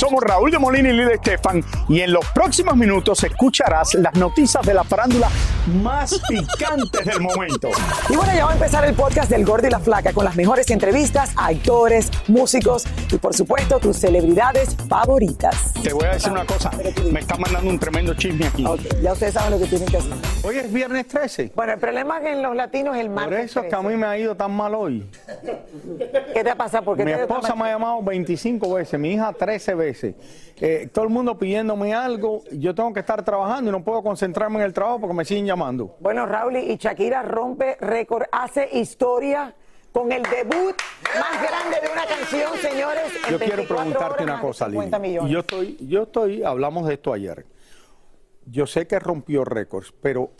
Somos Raúl de Molina y Lidia Estefan y en los próximos minutos escucharás las noticias de la farándula más picantes del momento. Y bueno, ya va a empezar el podcast del Gordi y la Flaca con las mejores entrevistas a actores, músicos y por supuesto tus celebridades favoritas. Te voy a decir una cosa, me está mandando un tremendo chisme aquí. Ya ustedes saben lo que tienen que hacer. Hoy es viernes 13. Bueno, el problema es que en los latinos es el Por martes. eso es que a mí 13. me ha ido tan mal hoy. ¿Qué te ha pasado? ¿Por qué Mi esposa me ha llamado 25 veces, mi hija 13 veces. Eh, todo el mundo pidiéndome algo. Yo tengo que estar trabajando y no puedo concentrarme en el trabajo porque me siguen llamando. Bueno, Raúl y Shakira rompe récord, hace historia con el debut más grande de una canción, señores. en Yo quiero 24 preguntarte una cosa, 50 Lili. Yo estoy, yo estoy, hablamos de esto ayer. Yo sé que rompió récords, pero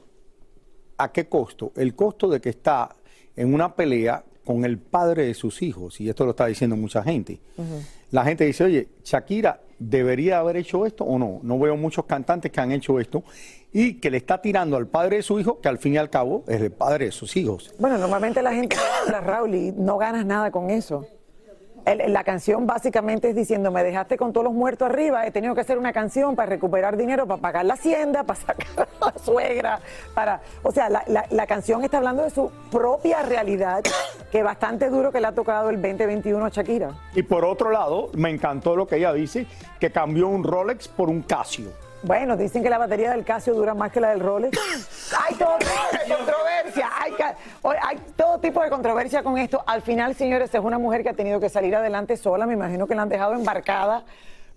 ¿a qué costo? El costo de que está en una pelea con el padre de sus hijos, y esto lo está diciendo mucha gente. La gente dice, oye, Shakira debería haber hecho esto o no. No veo muchos cantantes que han hecho esto y que le está tirando al padre de su hijo, que al fin y al cabo es el padre de sus hijos. Bueno, normalmente la gente Raúl, y no ganas nada con eso. El- la canción básicamente es diciendo, me dejaste con todos los muertos arriba, he tenido que hacer una canción para recuperar dinero, para pagar la hacienda, para sacar a la suegra, para... O sea, la, la- la canción está hablando de su propia realidad, que bastante duro que le ha tocado el 2021 a Shakira. Y por otro lado, me encantó lo que ella dice, que cambió un Rolex por un Casio. Bueno, dicen que la batería del Casio dura más que la del Rolex. Hay todo tipo de controversia, hay, hay todo tipo de controversia con esto. Al final, señores, es una mujer que ha tenido que salir adelante sola. Me imagino que la han dejado embarcada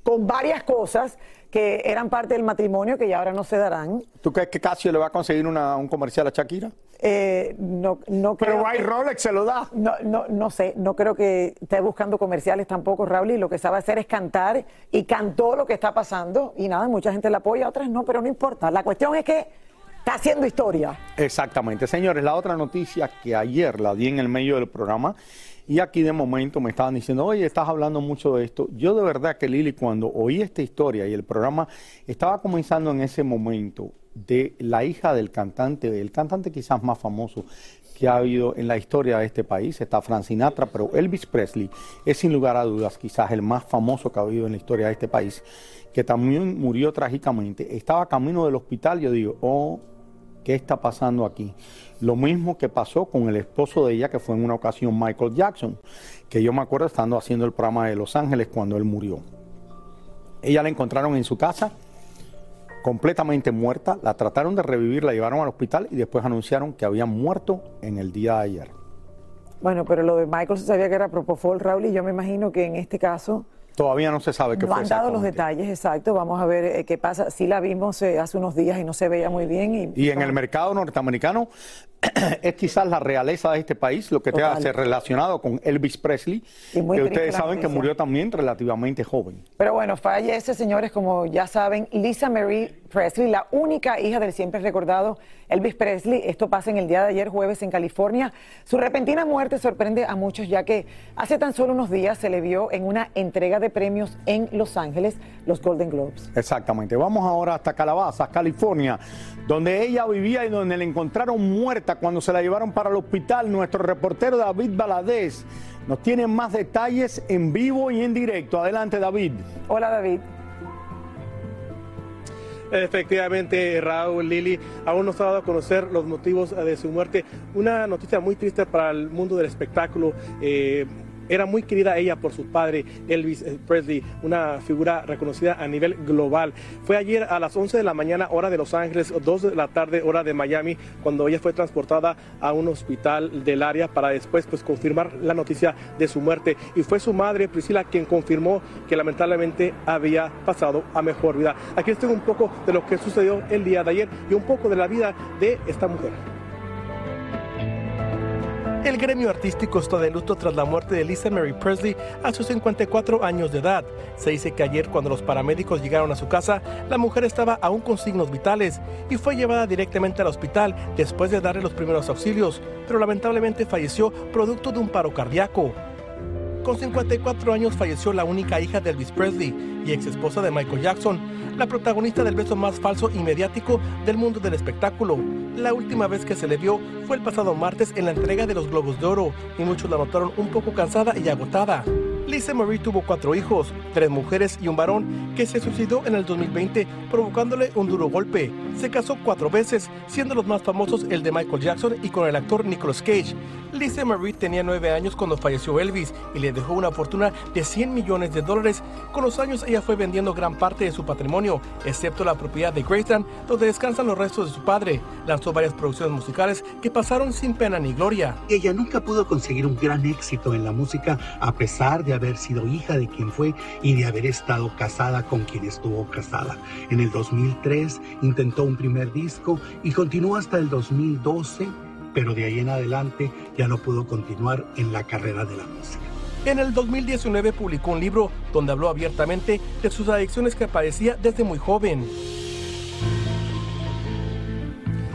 con varias cosas que eran parte del matrimonio que ya ahora no se darán. ¿Tú crees que Casio le va a conseguir una- un comercial a Shakira? Eh, no, no creo Pero hay que- Rolex se lo da. No, no, no sé, no creo que esté buscando comerciales tampoco, Raúl, y lo que sabe hacer es cantar y cantó lo que está pasando y nada, mucha gente la apoya, otras no, pero no importa. La cuestión es que está haciendo historia. Exactamente. Señores, la otra noticia que ayer la di en el medio del programa y aquí de momento me estaban diciendo, oye, estás hablando mucho de esto. Yo de verdad que Lili, cuando oí esta historia y el programa estaba comenzando en ese momento de la hija del cantante, el cantante quizás más famoso que ha habido en la historia de este país, está Frank Sinatra, pero Elvis Presley es sin lugar a dudas quizás el más famoso que ha habido en la historia de este país, que también murió trágicamente. Estaba camino del hospital, yo digo, oh, ¿qué está pasando aquí? Lo mismo que pasó con el esposo de ella, que fue en una ocasión Michael Jackson, que yo me acuerdo estando haciendo el programa de Los Ángeles cuando él murió. Ella la encontraron en su casa, completamente muerta, la trataron de revivir, la llevaron al hospital y después anunciaron que había muerto en el día de ayer. Bueno, pero lo de Michael se sabía que era Propofol, Raúl, y yo me imagino que en este caso Todavía no se sabe qué no fue han dado los detalles exactos. Vamos a ver eh, qué pasa. Sí la vimos eh, hace unos días y no se veía muy bien. Y, Y en el mercado norteamericano es quizás la realeza de este país lo que te Total. hace relacionado con Elvis Presley, que ustedes saben que murió también relativamente joven. Pero bueno, fallece, señores, como ya saben, Lisa Marie Presley, la única hija del siempre recordado Elvis Presley. Esto pasa en el día de ayer, jueves, en California. Su repentina muerte sorprende a muchos, ya que hace tan solo unos días se le vio en una entrega de premios en Los Ángeles, los Golden Globes. Exactamente. Vamos ahora hasta Calabazas, California, donde ella vivía y donde la encontraron muerta cuando se la llevaron para el hospital. Nuestro reportero David Baladés nos tiene más detalles en vivo y en directo. Adelante, David. Hola, David. Efectivamente, Raúl, Lili, aún no se ha dado a conocer los motivos de su muerte. Una noticia muy triste para el mundo del espectáculo. Eh, era muy querida ella por su padre, Elvis Presley, una figura reconocida a nivel global. Fue ayer a las 11 de la mañana, hora de Los Ángeles, 2 de la tarde, hora de Miami, cuando ella fue transportada a un hospital del área para después pues, confirmar la noticia de su muerte. Y fue su madre, Priscila, quien confirmó que lamentablemente había pasado a mejor vida. Aquí les tengo un poco de lo que sucedió el día de ayer y un poco de la vida de esta mujer. El gremio artístico está de luto tras la muerte de Lisa Mary Presley a sus 54 años de edad. Se dice que ayer cuando los paramédicos llegaron a su casa, la mujer estaba aún con signos vitales y fue llevada directamente al hospital después de darle los primeros auxilios, pero lamentablemente falleció producto de un paro cardíaco. Con 54 años falleció la única hija de Elvis Presley y ex esposa de Michael Jackson, la protagonista del beso más falso y mediático del mundo del espectáculo. La última vez que se le vio fue el pasado martes en la entrega de los Globos de Oro y muchos la notaron un poco cansada y agotada. Lisa Marie tuvo cuatro hijos, tres mujeres y un varón que se suicidó en el 2020 provocándole un duro golpe. Se casó cuatro veces, siendo los más famosos el de Michael Jackson y con el actor Nicolas Cage. Lisa Marie tenía nueve años cuando falleció Elvis y le dejó una fortuna de 100 millones de dólares. Con los años ella fue vendiendo gran parte de su patrimonio, excepto la propiedad de Graceland, donde descansan los restos de su padre. Lanzó varias producciones musicales que pasaron sin pena ni gloria. Ella nunca pudo conseguir un gran éxito en la música a pesar de haber sido hija de quien fue y de haber estado casada con quien estuvo casada. En el 2003 intentó un primer disco y continuó hasta el 2012, pero de ahí en adelante ya no pudo continuar en la carrera de la música. En el 2019 publicó un libro donde habló abiertamente de sus adicciones que padecía desde muy joven.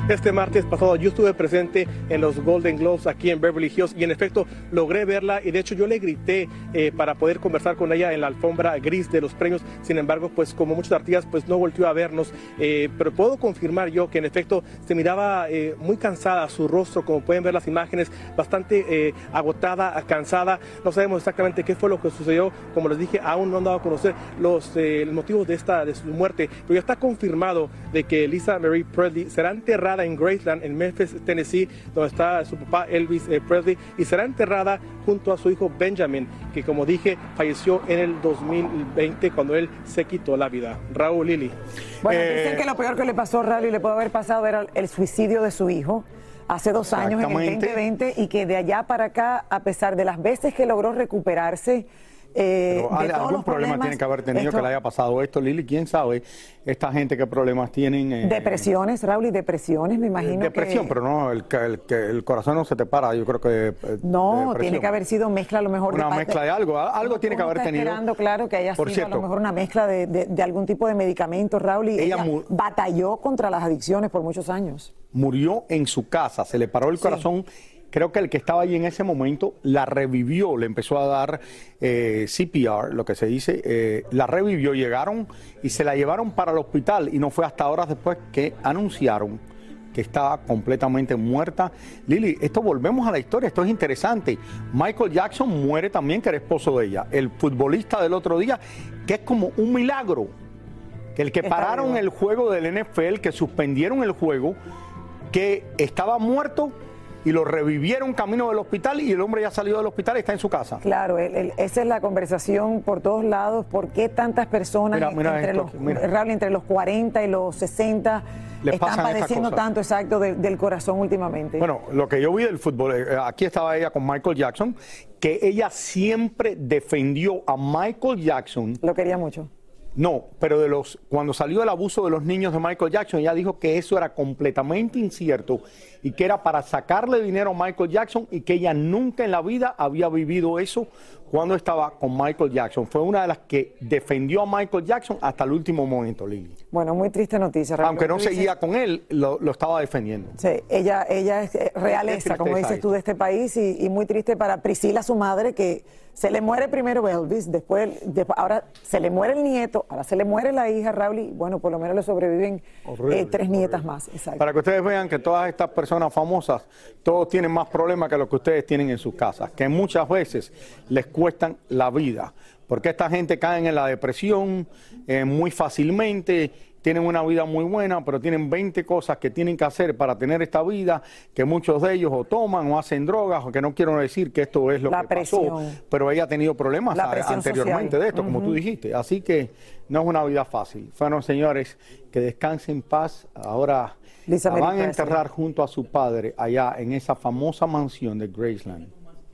Este martes pasado yo estuve presente en los Golden Globes aquí en Beverly Hills y en efecto logré verla y de hecho yo le grité eh, para poder conversar con ella en la alfombra gris de los premios. Sin embargo, pues como muchos artistas pues no volvió a vernos, eh, pero puedo confirmar yo que en efecto se miraba eh, muy cansada su rostro, como pueden ver las imágenes, bastante agotada, cansada. No sabemos exactamente qué fue lo que sucedió. Como les dije, aún no han dado a conocer los, motivos de esta de su muerte, pero ya está confirmado de que Lisa Marie Presley será enterrada en Graceland, en Memphis, Tennessee, donde está su papá Elvis eh, Presley, y será enterrada junto a su hijo Benjamin, que como dije, falleció en el 2020 cuando él se quitó la vida. Raúl Lili. Bueno, dicen eh, que lo peor que le pasó a Raúl y le puede haber pasado era el suicidio de su hijo hace dos años, en el 2020, y que de allá para acá, a pesar de las veces que logró recuperarse, eh, algún problema tiene que haber tenido que le haya pasado esto, Lili. ¿Quién sabe esta gente qué problemas tienen? Eh, depresiones, Raúl, y depresiones, me imagino. Depresión, pero no, el, el, el, corazón no se te para, yo creo que. Eh, no, tiene que haber sido mezcla a lo mejor. Una mezcla de algo, algo tiene que haber tenido. esperando, claro, que haya sido a lo mejor una mezcla de, de, algún tipo de medicamento, Raúl, y ella, batalló contra las adicciones por muchos años. Murió en su casa, se le paró el corazón creo que el que estaba allí en ese momento la revivió, le empezó a dar eh, CPR, lo que se dice, eh, la revivió, llegaron y se la llevaron para el hospital y no fue hasta horas después que anunciaron que estaba completamente muerta. Lili, esto volvemos a la historia, esto es interesante. Michael Jackson muere también, que era esposo de ella. El futbolista del otro día, que es como un milagro. Que el que pararon el juego del NFL, que suspendieron el juego, que estaba muerto y lo revivieron camino del hospital y el hombre ya salió del hospital y está en su casa. Claro, esa es la conversación por todos lados. ¿Por qué tantas personas entre, los, entre los 40 y los 60 están padeciendo tanto exacto del corazón últimamente? Bueno, lo que yo vi del fútbol, eh, aquí estaba ella con Michael Jackson, que ella siempre defendió a Michael Jackson. Lo quería mucho. No, pero de los cuando salió el abuso de los niños de Michael Jackson, ella dijo que eso era completamente incierto y que era para sacarle dinero a Michael Jackson y que ella nunca en la vida había vivido eso cuando estaba con Michael Jackson. Fue una de las que defendió a Michael Jackson hasta el último momento, Lili. Bueno, muy triste noticia. Aunque no seguía con él, lo, estaba defendiendo. Sí, ella, ella es eh, realeza, como dices tú, de este país y, muy triste para Priscila, su madre, que se le muere primero Elvis, después, ahora se le muere el nieto, ahora se le muere la hija, Raúl, y bueno, por lo menos le sobreviven eh, tres nietas más. Para que ustedes vean que todas estas personas famosas, todos tienen más problemas que lo que ustedes tienen en sus casas, que muchas veces les cuestan la vida, porque esta gente cae en la depresión eh, muy fácilmente, tienen una vida muy buena, pero tienen 20 cosas que tienen que hacer para tener esta vida, que muchos de ellos o toman o hacen drogas, o que no quiero decir que esto es lo que pasó, pero ella ha tenido problemas anteriormente de esto, como tú dijiste. Así que no es una vida fácil. Bueno, señores, que descansen en paz. Ahora van a enterrar junto a su padre allá en esa famosa mansión de Graceland.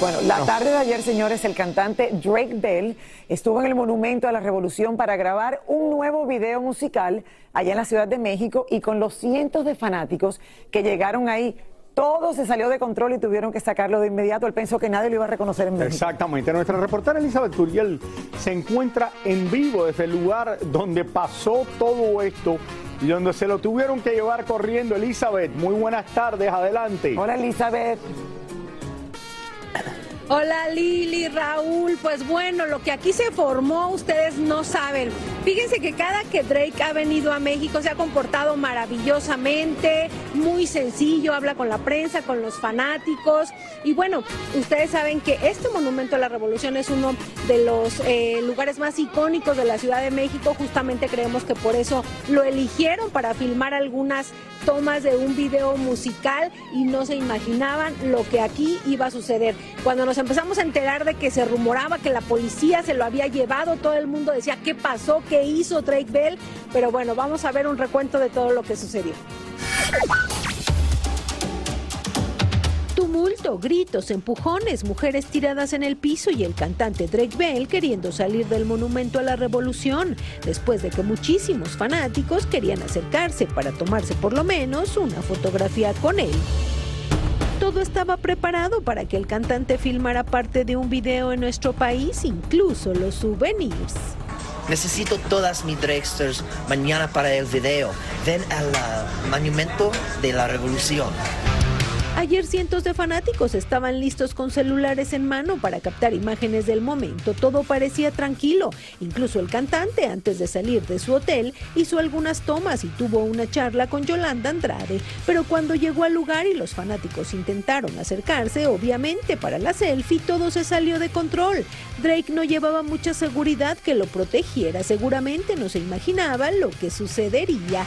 Bueno, la tarde de ayer, señores, el cantante Drake Bell estuvo en el Monumento a la Revolución para grabar un nuevo video musical allá en la Ciudad de México y con los cientos de fanáticos que llegaron ahí todo se salió de control y tuvieron que sacarlo de inmediato. Él pensó que nadie lo iba a reconocer en México. Exactamente. Nuestra reportera Elizabeth Turiel se encuentra en vivo desde el lugar donde pasó todo esto y donde se lo tuvieron que llevar corriendo. Elizabeth, muy buenas tardes, adelante. Hola Elizabeth. Hola Lili, Raúl, pues bueno, lo que aquí se formó ustedes no saben. Fíjense que cada que Drake ha venido a México se ha comportado maravillosamente, muy sencillo, habla con la prensa, con los fanáticos. Y bueno, ustedes saben que este Monumento a la Revolución es uno de los eh, lugares más icónicos de la Ciudad de México. Justamente creemos que por eso lo eligieron para filmar algunas tomas de un video musical y no se imaginaban lo que aquí iba a suceder. Cuando nos empezamos a enterar de que se rumoraba que la policía se lo había llevado, todo el mundo decía, ¿qué pasó? ¿Qué hizo Drake Bell? Pero bueno, vamos a ver un recuento de todo lo que sucedió. Tumulto, gritos, empujones, mujeres tiradas en el piso y el cantante Drake Bell queriendo salir del monumento a la revolución, después de que muchísimos fanáticos querían acercarse para tomarse por lo menos una fotografía con él. Todo estaba preparado para que el cantante filmara parte de un video en nuestro país, incluso los souvenirs. Necesito todas mis Drakesters mañana para el video. Ven al monumento de la revolución. Ayer cientos de fanáticos estaban listos con celulares en mano para captar imágenes del momento. Todo parecía tranquilo. Incluso el cantante, antes de salir de su hotel, hizo algunas tomas y tuvo una charla con Yolanda Andrade. Pero cuando llegó al lugar y los fanáticos intentaron acercarse, obviamente para la selfie todo se salió de control. Drake no llevaba mucha seguridad que lo protegiera. Seguramente no se imaginaba lo que sucedería.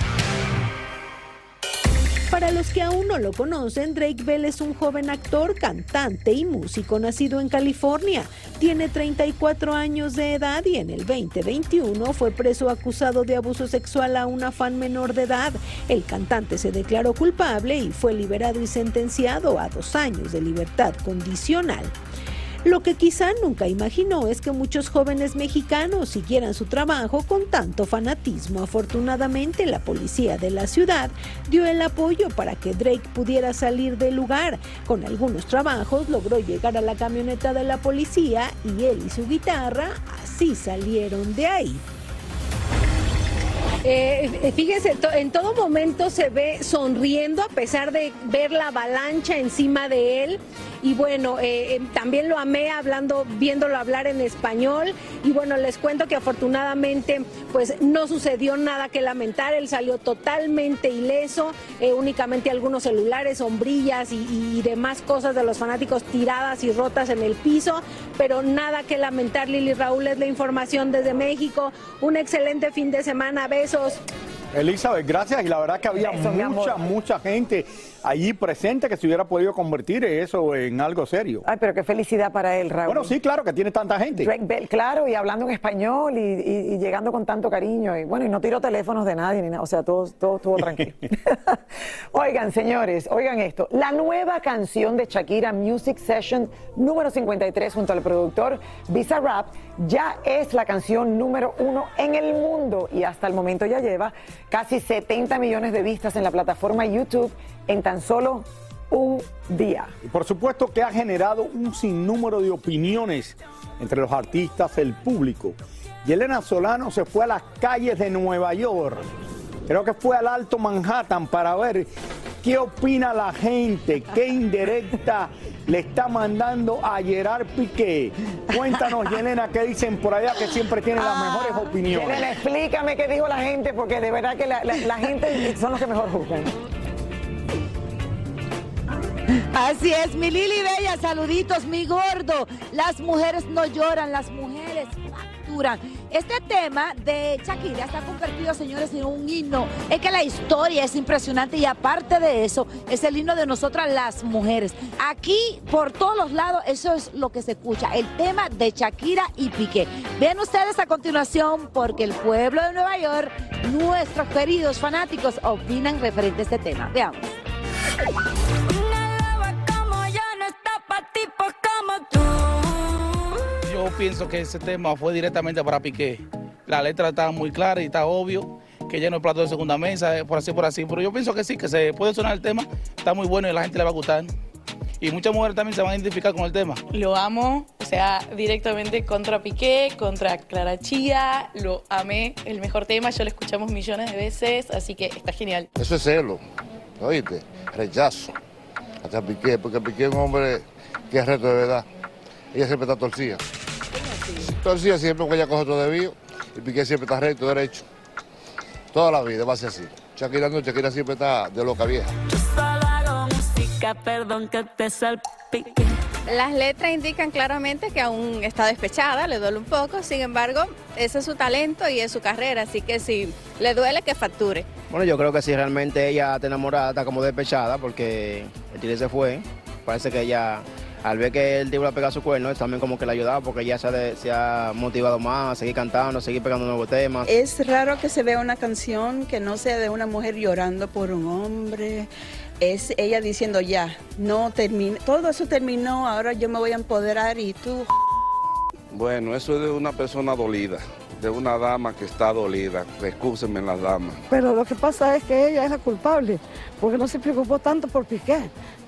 Para los que aún no lo conocen, Drake Bell es un joven actor, cantante y músico nacido en California. Tiene 34 años de edad y en el 2021 fue preso acusado de abuso sexual a una fan menor de edad. El cantante se declaró culpable y fue liberado y sentenciado a dos años de libertad condicional. Lo que quizá nunca imaginó es que muchos jóvenes mexicanos siguieran su trabajo con tanto fanatismo. Afortunadamente, la policía de la ciudad dio el apoyo para que Drake pudiera salir del lugar. Con algunos trabajos logró llegar a la camioneta de la policía y él y su guitarra así salieron de ahí. Eh, fíjese, en todo momento se ve sonriendo a pesar de ver la avalancha encima de él y bueno, eh, eh, también lo amé hablando, viéndolo hablar en español. Y bueno, les cuento que afortunadamente pues no sucedió nada que lamentar, él salió totalmente ileso, eh, únicamente algunos celulares, sombrillas y, y, demás cosas de los fanáticos tiradas y rotas en el piso, pero nada que lamentar, Lili Raúl es la información desde México, un excelente fin de semana, besos. Elizabeth, gracias. Y la verdad que había mucha, mucha gente allí presente que se hubiera podido convertir eso en algo serio. Ay, pero qué felicidad para él, Raúl. Bueno, sí, claro, que tiene tanta gente. claro, y hablando en español y, llegando con tanto cariño. Y bueno, y no tiró teléfonos de nadie, ni nada. O sea, todo, todo estuvo tranquilo. oigan, señores, oigan esto. La nueva canción de Shakira, Music Session número 53, junto al productor Visa Rap, ya es la canción número uno en el mundo y hasta el momento ya lleva casi 70 millones de vistas en la plataforma YouTube en tan solo un día. Y por supuesto que ha generado un sinnúmero de opiniones entre los artistas, el público. Y Elena Solano se fue a las calles de Nueva York. Creo que fue al Alto Manhattan para ver qué opina la gente, qué indirecta le está mandando a Gerard Piqué. Cuéntanos, Yelena, qué dicen por allá que siempre tienen las mejores ah, opiniones. Yelena, explícame qué dijo la gente, porque de verdad que la, la gente son los que mejor juzgan. Así es, mi Lili Bella, saluditos, mi gordo. Las mujeres no lloran, las mujeres facturan. Este tema de Shakira está convertido, señores, en un himno. Es que la historia es impresionante y aparte de eso, es el himno de nosotras las mujeres. Aquí, por todos los lados, eso es lo que se escucha, el tema de Shakira y Piqué. Vean ustedes a continuación, porque el pueblo de Nueva York, nuestros queridos fanáticos, opinan referente a este tema. Veamos. Yo pienso que ese tema fue directamente para Piqué. La letra está muy clara y está obvio que lleno el plato de segunda mesa, eh, por así, por así. Pero yo pienso que sí, que se puede sonar el tema, está muy bueno y a la gente le va a gustar. Y muchas mujeres también se van a identificar con el tema. Lo amo, o sea, directamente contra Piqué, contra Clara Chía, lo amé, el mejor tema, yo lo escuchamos millones de veces, así que está genial. Eso es celo, oíste, rechazo hasta Piqué, porque Piqué es un hombre que es reto de verdad. Ella siempre está torcida. Torcida siempre porque ella coge todo debido y Piqué siempre está recto, derecho. Toda la vida va a ser así. Shakira no, Shakira siempre está de loca vieja. perdón que te salpique. Las letras indican claramente que aún está despechada, le duele un poco, sin embargo, ese es su talento y es su carrera, así que si le duele que facture. Bueno, yo creo que si realmente ella está enamorada, está como despechada, porque el tigre se fue, parece que ella, al ver que el tigre le ha pegado su cuerno, también como que le ha ayudado, porque ella se ha, de- se ha motivado más a seguir cantando, a seguir pegando nuevos temas. Es raro que se vea una canción que no sea de una mujer llorando por un hombre. Es ella diciendo ya, no termina, todo eso terminó, ahora yo me voy a empoderar y tú Bueno, eso es de una persona dolida, de una dama que está dolida. Excúsenme las damas. Pero lo que pasa es que ella es la culpable, porque no se preocupó tanto por Piqué.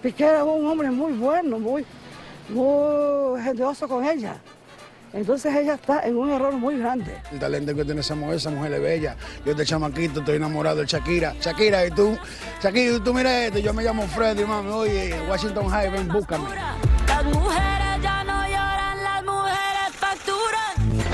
Piqué era un hombre muy bueno, muy, muy generoso con ella. Entonces ella está en un error muy grande. El talento que tiene esa mujer, esa mujer es bella. Yo de chamaquito estoy enamorado de Shakira. Shakira, y tú, Shakira, tú mira esto, yo me llamo Freddy, mami, oye, Washington High, ven, búscame. Las mujeres ya no lloran, las mujeres facturan.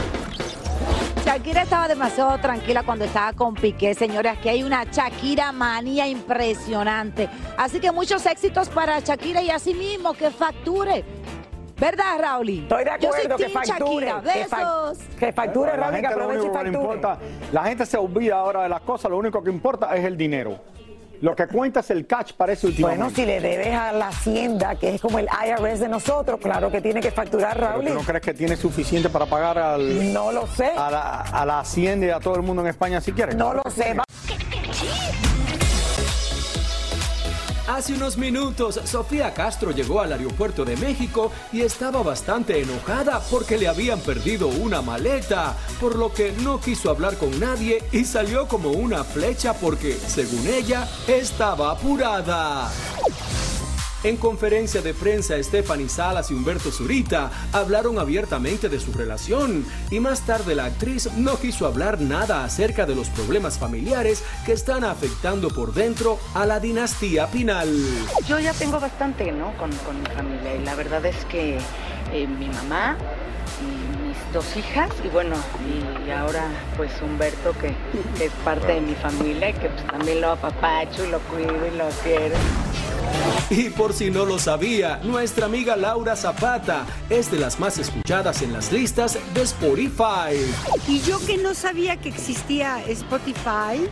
Shakira estaba demasiado tranquila cuando estaba con Piqué, señores. Aquí hay una Shakira manía impresionante. Así que muchos éxitos para Shakira y así mismo que facture. ¿Verdad, Raúl? Estoy de acuerdo Yo soy que facture. Shakira. que fa- Besos. Que facture, Raúl, que aproveche y único que le facture. importa, la gente se olvida ahora de las cosas, lo único que importa es el dinero. Lo que cuenta es el catch, parece últimamente. Bueno, si le debes a la hacienda, que es como el IRS de nosotros, claro que tiene que facturar, ¿Pero Raúl. tú no crees que tiene suficiente para pagar al, No lo sé. a, la, a la hacienda y a todo el mundo en España si quiere? No lo sé. Va- Hace unos minutos, Sofía Castro llegó al aeropuerto de México y estaba bastante enojada porque le habían perdido una maleta, por lo que no quiso hablar con nadie y salió como una flecha porque, según ella, estaba apurada. En conferencia de prensa, Stephanie Salas y Humberto Zurita hablaron abiertamente de su relación y más tarde la actriz no quiso hablar nada acerca de los problemas familiares que están afectando por dentro a la dinastía Pinal. Yo ya tengo bastante, ¿no? Con, con mi familia y la verdad es que eh, mi mamá y mis dos hijas y bueno, y, ahora pues Humberto que, es parte de mi familia que pues también lo apapacho y lo cuido y lo quiero. Y por si no lo sabía, nuestra amiga Laura Zapata es de las más escuchadas en las listas de Spotify. Y yo que no sabía que existía Spotify,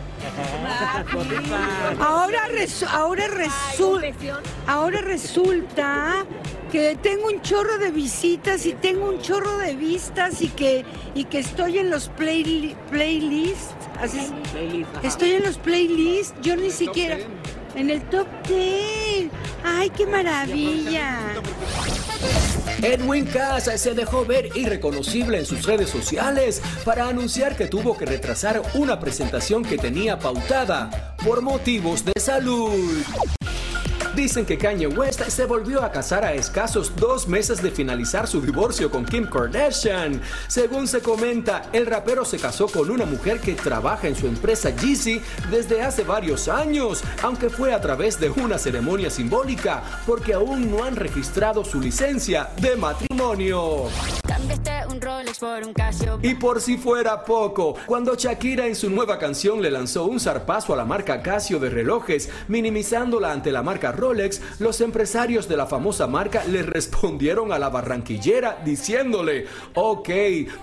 ahora, resu- ahora, resu- ahora resulta que tengo un chorro de visitas y tengo un chorro de vistas y que, y que estoy en los play, playlists. Así es. Estoy en los playlists, yo ni siquiera... En el top 10. ¡Ay, qué maravilla! Edwin Cass se dejó ver irreconocible en sus redes sociales para anunciar que tuvo que retrasar una presentación que tenía pautada por motivos de salud. Dicen que Kanye West se volvió a casar a escasos dos meses de finalizar su divorcio con Kim Kardashian. Según se comenta, el rapero se casó con una mujer que trabaja en su empresa Yeezy desde hace varios años, aunque fue a través de una ceremonia simbólica, porque aún no han registrado su licencia de matrimonio. Y por si fuera poco, cuando Shakira en su nueva canción le lanzó un zarpazo a la marca Casio de relojes, minimizándola ante la marca Rolex, los empresarios de la famosa marca le respondieron a la barranquillera diciéndole, ok,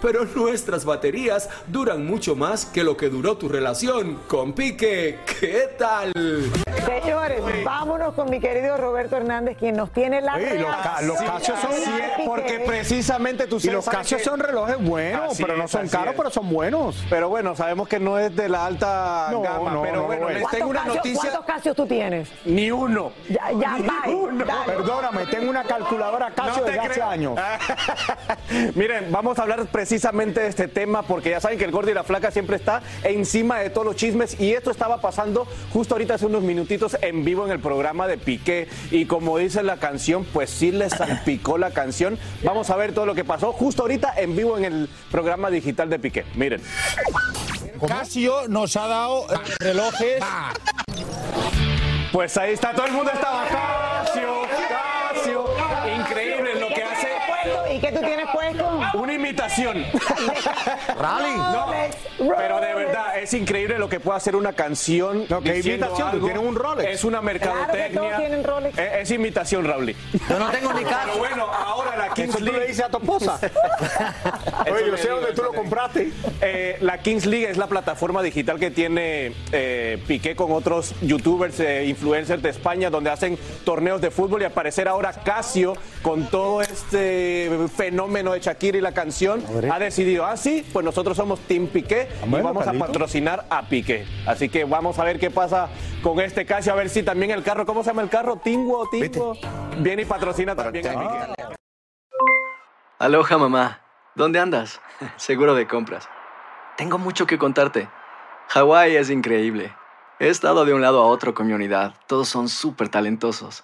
pero nuestras baterías duran mucho más que lo que duró tu relación con Pique. ¿Qué tal? Señores, vámonos con mi querido Roberto Hernández, quien nos tiene la Oye, los, ca- los Casios son porque precisamente tú Y los que- son relojes buenos, Así pero no son caros, es. pero son buenos. Pero bueno, sabemos que no es de la alta No, gama, no, pero no bueno, les tengo una ¿Cuántos Casios- noticia. ¿Cuántos Casios tú tienes? Ni uno. Ya, ya, bye. Perdóname, tengo una calculadora Casio No desde hace años. Miren, vamos a hablar precisamente de este tema porque ya saben que el gordo y la flaca siempre está encima de todos los chismes y esto estaba pasando justo ahorita hace unos minutitos en vivo en el programa de Piqué y como dice la canción, pues sí le salpicó la canción. Vamos a ver todo lo que pasó justo ahorita en vivo en el programa digital de Piqué. Miren. Casio nos ha dado eh, relojes. Pues ahí está, todo el mundo estaba Casio, Casio. Increíble lo que hace. ¿Y qué tú tienes puesto? Una imitación. Rally. No, pero de verdad, es increíble lo que puede hacer una canción. No, ¿qué imitación? Tú algo. tienes un Rolex. Es una mercadotecnia. Claro que todos tienen Rolex. Es, es imitación, Raúl. Yo no tengo ni caso. Pero bueno, ahora la Kings Eso tú le League. dices a tu esposa. Oye, yo sé dónde tú lo compraste. Eh, la Kings League es la plataforma digital que tiene eh, Piqué con otros youtubers, eh, influencers de España, donde hacen torneos de fútbol y aparecer ahora Casio con todo este fenómeno de Shakira y la canción, ha decidido, ah, sí, pues nosotros somos Team Piqué y bueno, vamos Carlito. a patrocinar a Piqué. Así que vamos a ver qué pasa con este Casio, a ver si también el carro, ¿cómo se llama el carro? Tingo, Tingo, viene y patrocina también a Piqué. Aloha mamá, ¿dónde andas? Seguro de compras. Tengo mucho que contarte. Hawái es increíble. He estado de un lado a otro con mi unidad. Todos son súper talentosos.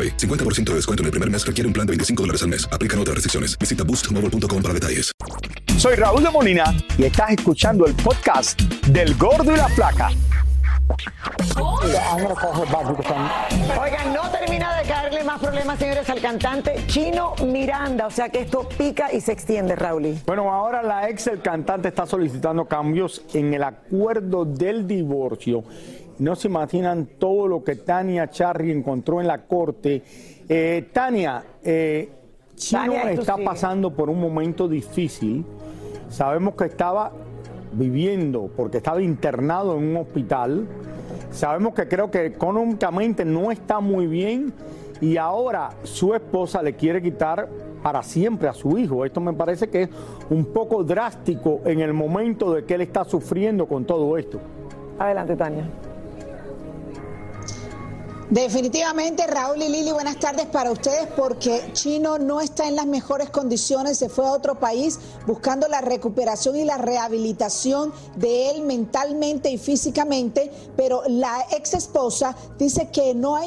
AroPay. 50% de descuento en el primer mes requiere un plan de 25 dólares al mes. Aplican otras restricciones. Visita boostmobile.com para detalles. Soy Raúl de Molina y estás escuchando el podcast del Gordo y la Flaca. Oigan, no termina de caerle más problemas, señores, al cantante Chino Miranda. O sea que esto pica y se extiende, Raúl. Bueno, ahora la ex del cantante está solicitando cambios en el acuerdo del divorcio. No se imaginan todo lo que Tania Charry encontró en la corte. Eh, Tania, eh, Chino Tania, esto está pasando por un momento difícil. Sabemos que estaba viviendo porque estaba internado en un hospital. Sabemos que creo que económicamente no está muy bien y ahora su esposa le quiere quitar para siempre a su hijo. Esto me parece que es un poco drástico en el momento de que él está sufriendo con todo esto. Adelante, Tania. Definitivamente, Raúl y Lili, buenas tardes para ustedes porque Chino no está en las mejores condiciones, se fue a otro país buscando la recuperación y la rehabilitación de él mentalmente y físicamente, pero la ex esposa dice que no ha,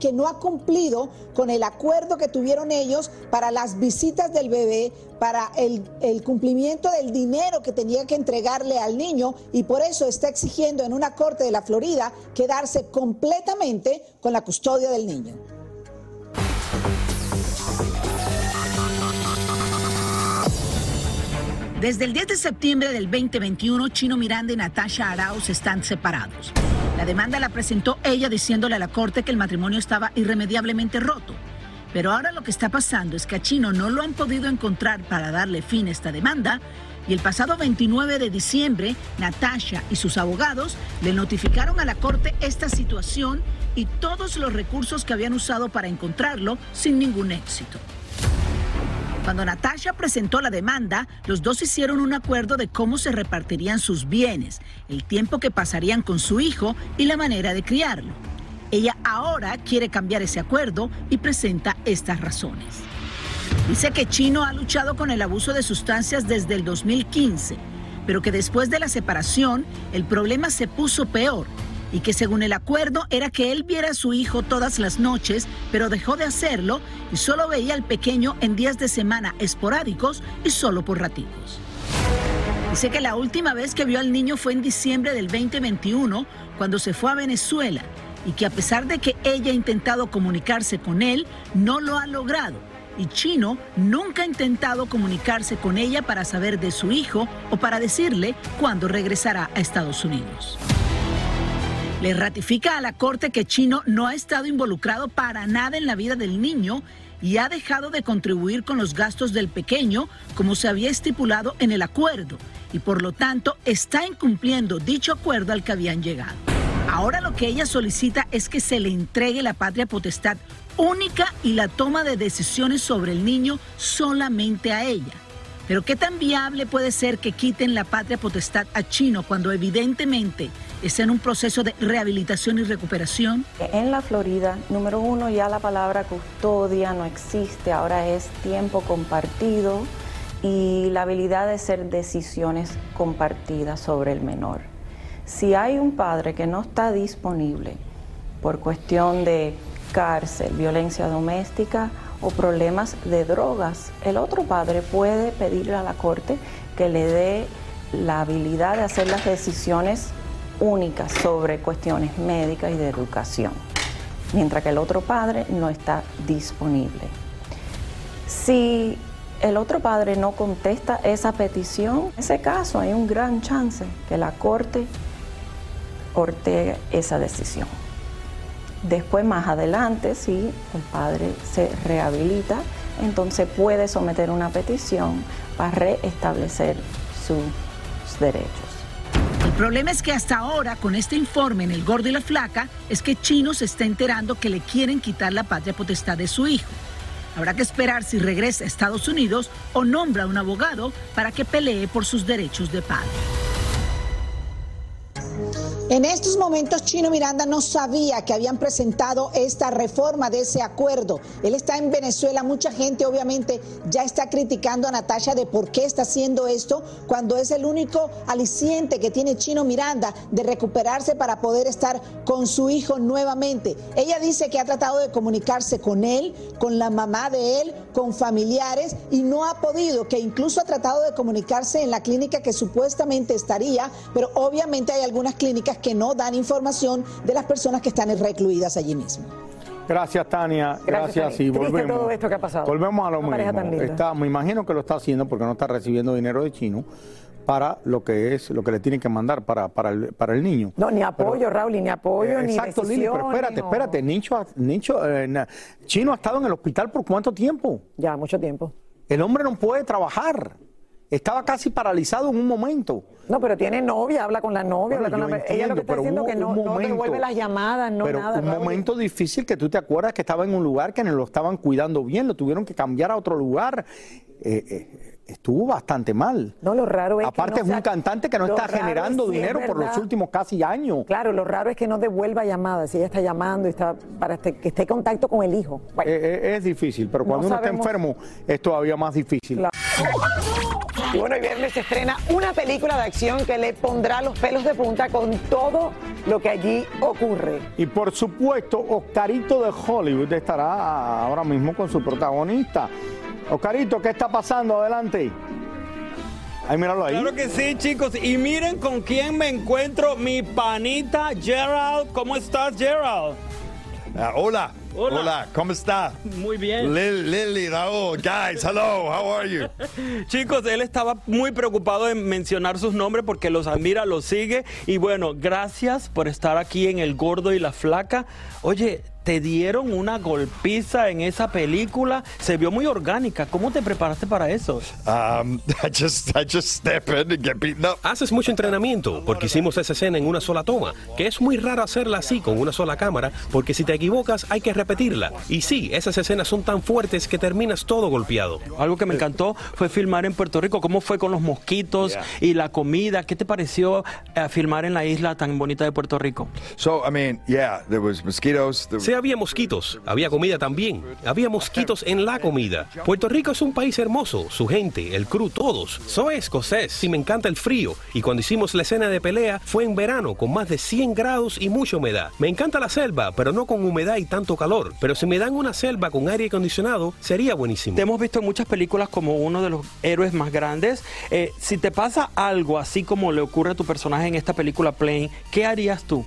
que no ha cumplido con el acuerdo que tuvieron ellos para las visitas del bebé, para el, cumplimiento del dinero que tenía que entregarle al niño y por eso está exigiendo en una corte de la Florida quedarse completamente con la custodia del niño. Desde el 10 de septiembre del 2021, Chino Miranda y Natasha Arauz están separados. La demanda la presentó ella diciéndole a la corte que el matrimonio estaba irremediablemente roto. Pero ahora lo que está pasando es que a Chino no lo han podido encontrar para darle fin a esta demanda y el pasado 29 de diciembre, Natasha y sus abogados le notificaron a la corte esta situación y todos los recursos que habían usado para encontrarlo sin ningún éxito. Cuando Natasha presentó la demanda, los dos hicieron un acuerdo de cómo se repartirían sus bienes, el tiempo que pasarían con su hijo y la manera de criarlo. Ella ahora quiere cambiar ese acuerdo y presenta estas razones. Dice que Chino ha luchado con el abuso de sustancias desde el 2015, pero que después de la separación el problema se puso peor y que según el acuerdo era que él viera a su hijo todas las noches, pero dejó de hacerlo y solo veía al pequeño en días de semana esporádicos y solo por ratitos. Dice que la última vez que vio al niño fue en diciembre del 2021, cuando se fue a Venezuela, y que a pesar de que ella ha intentado comunicarse con él, no lo ha logrado. Y Chino nunca ha intentado comunicarse con ella para saber de su hijo o para decirle cuándo regresará a Estados Unidos. Le ratifica a la Corte que Chino no ha estado involucrado para nada en la vida del niño y ha dejado de contribuir con los gastos del pequeño como se había estipulado en el acuerdo y por lo tanto está incumpliendo dicho acuerdo al que habían llegado. Ahora lo que ella solicita es que se le entregue la patria potestad única y la toma de decisiones sobre el niño solamente a ella. Pero ¿qué tan viable puede ser que quiten la patria potestad a Chino cuando evidentemente está en un proceso de rehabilitación y recuperación? En la Florida, número uno, ya la palabra custodia no existe, ahora es tiempo compartido y la habilidad de hacer decisiones compartidas sobre el menor. Si hay un padre que no está disponible por cuestión de cárcel, violencia doméstica o problemas de drogas, el otro padre puede pedirle a la corte que le dé la habilidad de hacer las decisiones únicas sobre cuestiones médicas y de educación, mientras que el otro padre no está disponible. Si el otro padre no contesta esa petición, en ese caso hay un gran chance que la corte ortegue esa decisión. Después, más adelante, si el padre se rehabilita, entonces puede someter una petición para restablecer sus derechos. El problema es que hasta ahora, con este informe en El Gordo y la Flaca, es que Chino se está enterando que le quieren quitar la patria potestad de su hijo. Habrá que esperar si regresa a Estados Unidos o nombra a un abogado para que pelee por sus derechos de padre. En estos momentos Chino Miranda no sabía que habían presentado esta reforma de ese acuerdo. Él está en Venezuela, mucha gente obviamente ya está criticando a Natasha de por qué está haciendo esto cuando es el único aliciente que tiene Chino Miranda de recuperarse para poder estar con su hijo nuevamente. Ella dice que ha tratado de comunicarse con él, con la mamá de él, con familiares y no ha podido, que incluso ha tratado de comunicarse en la clínica que supuestamente estaría, pero obviamente hay algunas clínicas que no dan información de las personas que están recluidas allí mismo. Gracias, Tania. Gracias, y volvemos. todo esto que ha pasado. Volvemos a lo Una mismo. Está, me imagino que lo está haciendo porque no está recibiendo dinero de chino para lo que es lo que le tienen que mandar para, para, el, para el niño. No, ni apoyo, Raúl, ni apoyo, Eh, ni Exacto, Lili, pero espérate, no. espérate. Nicho, Nicho, eh, na- Chino ha estado en el hospital por cuánto tiempo? Ya, mucho tiempo. El hombre no puede trabajar. Estaba casi paralizado en un momento. No, pero tiene novia, habla con la novia, Bueno, habla con la... ella lo entiendo, que está diciendo que no, no momento- devuelve las llamadas, no pero nada. un Raúl. momento difícil que tú te acuerdas que estaba en un lugar que no lo estaban cuidando bien, lo tuvieron que cambiar a otro lugar. Eh, eh, estuvo bastante mal. No, lo raro es que Aparte no es un sea- cantante que no está generando es si es dinero por los últimos casi años. Claro, lo raro es que no devuelva llamadas. Si ella está llamando y está para este- que esté en contacto con el hijo. Bueno, Eh, eh, es difícil, pero No cuando uno sabemos- está enfermo es todavía más difícil. Y bueno, el viernes se estrena una película de acción que le pondrá los pelos de punta con todo lo que allí ocurre. Y por supuesto, Oscarito de Hollywood estará ahora mismo con su protagonista. Oscarito, ¿qué está pasando? Adelante. Ahí, míralo ahí. Claro que sí, chicos. Y miren con quién me encuentro, mi panita Gerald. ¿Cómo estás, Gerald? Ah, hola. Hola. Hola. ¿cómo está? Muy bien. Lil- Lily, Raúl, guys, hello, how are you? Chicos, él estaba muy preocupado en mencionar sus nombres porque los admira, los sigue. Y bueno, gracias por estar aquí en El Gordo y la Flaca. Oye, te dieron una golpiza en esa película. Se vio muy orgánica. ¿Cómo te preparaste para eso? Um, I just, I just step in and get beaten up. Haces mucho entrenamiento porque hicimos esa escena en una sola toma, que es muy raro hacerla así con una sola cámara, porque si te equivocas hay que repetirla. Y sí, esas escenas son tan fuertes que terminas todo golpeado. Algo que me encantó fue filmar en Puerto Rico. ¿Cómo fue con los mosquitos y la comida? ¿Qué te pareció eh, filmar en la isla tan bonita de Puerto Rico? So, I mean, yeah, there was mosquitoes. There Sí, había mosquitos, había comida también, había mosquitos en la comida. Puerto Rico es un país hermoso, su gente, el crew, todos. Soy escocés y me encanta el frío. Y cuando hicimos la escena de pelea fue en verano, con más de 100 grados y mucha humedad. Me encanta la selva, pero no con humedad y tanto calor. Pero si me dan una selva con aire acondicionado, sería buenísimo. Te hemos visto en muchas películas como uno de los héroes más grandes. Eh, si te pasa algo así como le ocurre a tu personaje en esta película Plane, ¿qué harías tú?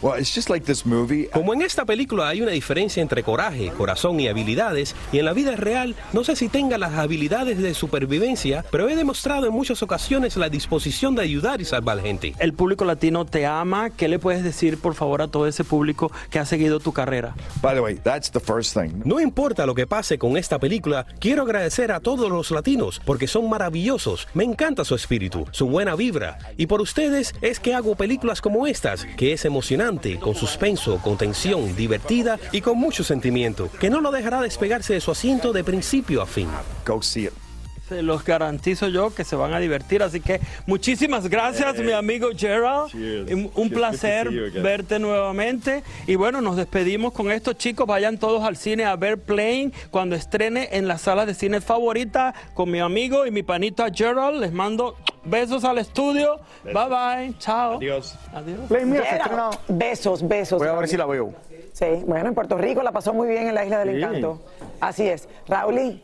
Como en esta película hay una diferencia entre coraje, corazón y habilidades, y en la vida real no sé si tenga las habilidades de supervivencia, pero he demostrado en muchas ocasiones la disposición de ayudar y salvar gente. El público latino te ama. ¿Qué le puedes decir, por favor, a todo ese público que ha seguido tu carrera? By the way, that's the first thing. No importa lo que pase con esta película, quiero agradecer a todos los latinos porque son maravillosos. Me encanta su espíritu, su buena vibra. Y por ustedes es que hago películas como estas, que es emocionante, con suspenso, con tensión, divertida y con mucho sentimiento, que no lo dejará despegarse de su asiento de principio a fin. Go see it. Se los garantizo yo que se van a divertir. Así que muchísimas gracias, mi amigo Gerald. Cheers. Un, Cheers. placer verte nuevamente. Y bueno, nos despedimos con estos chicos. Vayan todos al cine a ver Plane cuando estrene en la sala de cine favorita con mi amigo y mi panita Gerald. Les mando besos al estudio. Bye bye. Chao. Adiós. Adiós. Gerald, Besos, besos. Voy a ver si la veo. Sí, bueno, en Puerto Rico la pasó muy bien en la Isla del Sí. Encanto. Así es. Raúl,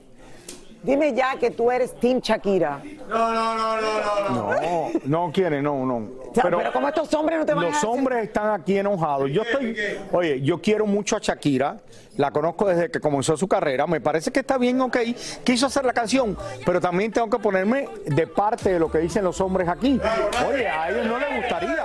dime ya que tú eres Team Shakira. No, no quiere, no, no. O sea, pero, como estos hombres no te van a Los hacer- hombres están aquí enojados. Yo estoy, oye, yo quiero mucho a Shakira, la conozco desde que comenzó su carrera, me parece que está bien, ok, quiso hacer la canción, pero también tengo que ponerme de parte de lo que dicen los hombres aquí. Oye, a ellos no les gustaría.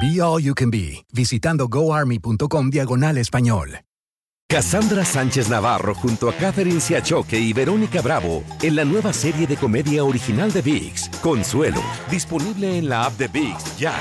Be All You Can Be, visitando goarmy.com diagonal español. Cassandra Sánchez Navarro junto a Catherine Siachoque y Verónica Bravo en la nueva serie de comedia original de VIX, Consuelo, disponible en la app de VIX ya.